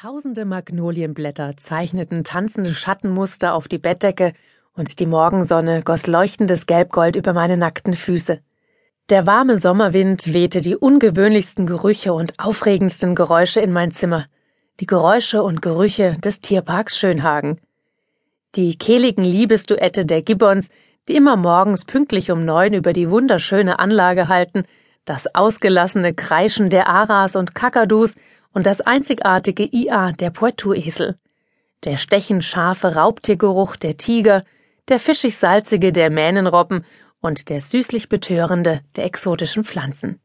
Tausende Magnolienblätter zeichneten tanzende Schattenmuster auf die Bettdecke, und die Morgensonne goss leuchtendes Gelbgold über meine nackten Füße. Der warme Sommerwind wehte die ungewöhnlichsten Gerüche und aufregendsten Geräusche in mein Zimmer, die Geräusche und Gerüche des Tierparks Schönhagen. Die kehligen Liebesduette der Gibbons, die immer morgens pünktlich um neun über die wunderschöne Anlage halten, das ausgelassene Kreischen der Aras und Kakadus und das einzigartige IA der Poitou-Esel, der stechend scharfe Raubtiergeruch der Tiger, der fischig-salzige der Mähnenrobben und der süßlich betörende der exotischen Pflanzen.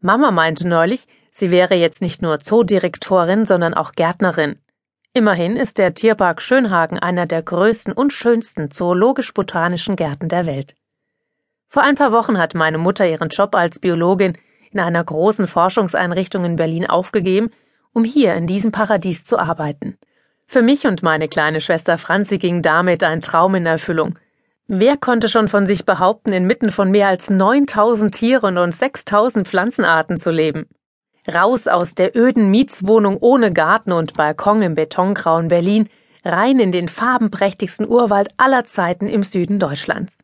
Mama meinte neulich, sie wäre jetzt nicht nur Zoodirektorin, sondern auch Gärtnerin. Immerhin ist der Tierpark Schönhagen einer der größten und schönsten zoologisch-botanischen Gärten der Welt. Vor ein paar Wochen hat meine Mutter ihren Job als Biologin in einer großen Forschungseinrichtung in Berlin aufgegeben, um hier in diesem Paradies zu arbeiten. Für mich und meine kleine Schwester Franzi ging damit ein Traum in Erfüllung. Wer konnte schon von sich behaupten, inmitten von mehr als 9000 Tieren und 6000 Pflanzenarten zu leben? Raus aus der öden Mietswohnung ohne Garten und Balkon im betongrauen Berlin, rein in den farbenprächtigsten Urwald aller Zeiten im Süden Deutschlands.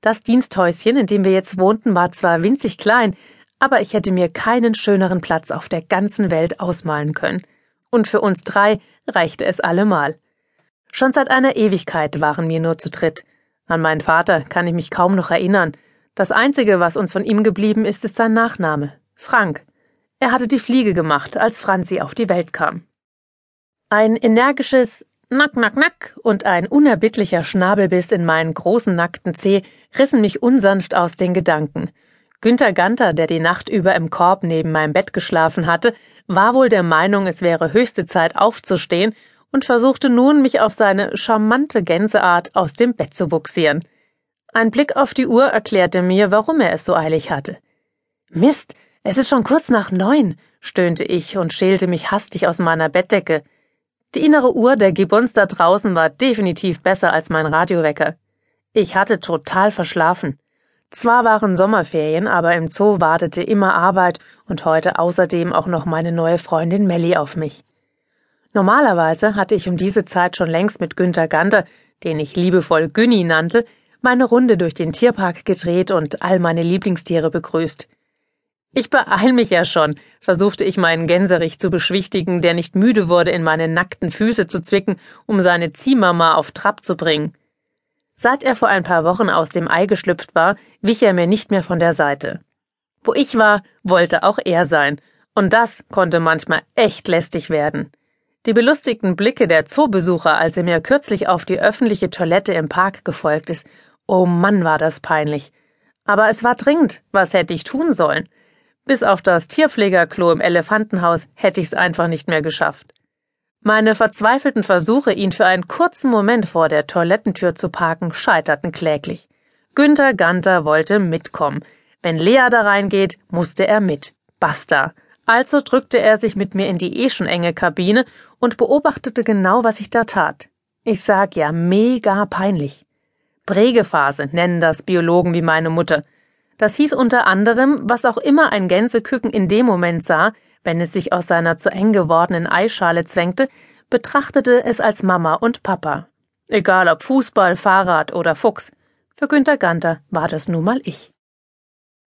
Das Diensthäuschen, in dem wir jetzt wohnten, war zwar winzig klein, aber ich hätte mir keinen schöneren Platz auf der ganzen Welt ausmalen können. Und für uns drei reichte es allemal. Schon seit einer Ewigkeit waren wir nur zu dritt. An meinen Vater kann ich mich kaum noch erinnern. Das Einzige, was uns von ihm geblieben ist, ist sein Nachname. Frank. Er hatte die Fliege gemacht, als Franzi auf die Welt kam. Ein energisches Nack, Nack, Nack und ein unerbittlicher Schnabelbiss in meinen großen nackten Zeh rissen mich unsanft aus den Gedanken. Günter Ganter, der die Nacht über im Korb neben meinem Bett geschlafen hatte, war wohl der Meinung, es wäre höchste Zeit aufzustehen und versuchte nun, mich auf seine charmante Gänseart aus dem Bett zu buxieren. Ein Blick auf die Uhr erklärte mir, warum er es so eilig hatte. Mist, es ist schon kurz nach neun, stöhnte ich und schälte mich hastig aus meiner Bettdecke. Die innere Uhr der Gibbons da draußen war definitiv besser als mein Radiowecker. Ich hatte total verschlafen. Zwar waren Sommerferien, aber im Zoo wartete immer Arbeit und heute außerdem auch noch meine neue Freundin Melly auf mich. Normalerweise hatte ich um diese Zeit schon längst mit Günter Ganter, den ich liebevoll Günni nannte, meine Runde durch den Tierpark gedreht und all meine Lieblingstiere begrüßt. Ich beeil mich ja schon, versuchte ich meinen Gänserich zu beschwichtigen, der nicht müde wurde, in meine nackten Füße zu zwicken, um seine Ziehmama auf Trab zu bringen. Seit er vor ein paar Wochen aus dem Ei geschlüpft war, wich er mir nicht mehr von der Seite. Wo ich war, wollte auch er sein, und das konnte manchmal echt lästig werden. Die belustigten Blicke der Zoobesucher, als er mir kürzlich auf die öffentliche Toilette im Park gefolgt ist, oh Mann, war das peinlich. Aber es war dringend, was hätte ich tun sollen? Bis auf das Tierpflegerklo im Elefantenhaus hätte ich's einfach nicht mehr geschafft. Meine verzweifelten Versuche, ihn für einen kurzen Moment vor der Toilettentür zu parken, scheiterten kläglich. Günther Ganter wollte mitkommen. Wenn Lea da reingeht, musste er mit. Basta. Also drückte er sich mit mir in die eh schon enge Kabine und beobachtete genau, was ich da tat. Ich sag ja, mega peinlich. Prägephase nennen das Biologen wie meine Mutter. Das hieß unter anderem, was auch immer ein Gänseküken in dem Moment sah, wenn es sich aus seiner zu eng gewordenen Eischale zwängte, betrachtete es als Mama und Papa. Egal ob Fußball, Fahrrad oder Fuchs. Für Günter Ganter war das nun mal ich.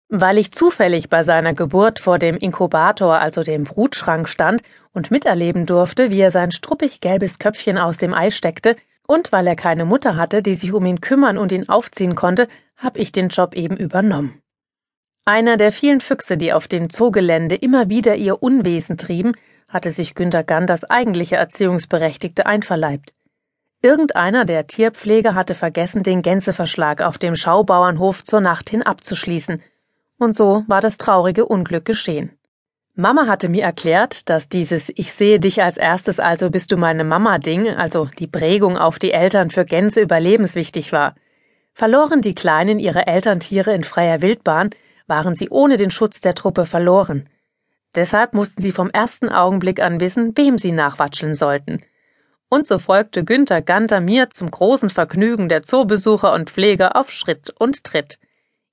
Weil ich zufällig bei seiner Geburt vor dem Inkubator, also dem Brutschrank, stand und miterleben durfte, wie er sein struppig gelbes Köpfchen aus dem Ei steckte, und weil er keine Mutter hatte, die sich um ihn kümmern und ihn aufziehen konnte, hab ich den Job eben übernommen. Einer der vielen Füchse, die auf dem Zoogelände immer wieder ihr Unwesen trieben, hatte sich Günter Ganders eigentliche Erziehungsberechtigte einverleibt. Irgendeiner der Tierpfleger hatte vergessen, den Gänseverschlag auf dem Schaubauernhof zur Nacht hin abzuschließen, und so war das traurige Unglück geschehen. Mama hatte mir erklärt, dass dieses Ich sehe dich als erstes, also bist du meine Mama Ding, also die Prägung auf die Eltern für Gänse überlebenswichtig war. Verloren die Kleinen ihre Elterntiere in freier Wildbahn, waren sie ohne den Schutz der Truppe verloren. Deshalb mussten sie vom ersten Augenblick an wissen, wem sie nachwatscheln sollten. Und so folgte Günther Ganter mir zum großen Vergnügen der Zoobesucher und Pfleger auf Schritt und Tritt.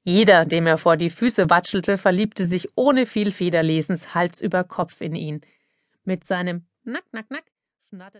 Jeder, dem er vor die Füße watschelte, verliebte sich ohne viel Federlesens Hals über Kopf in ihn. Mit seinem Nack, Nack, Nack schnatterte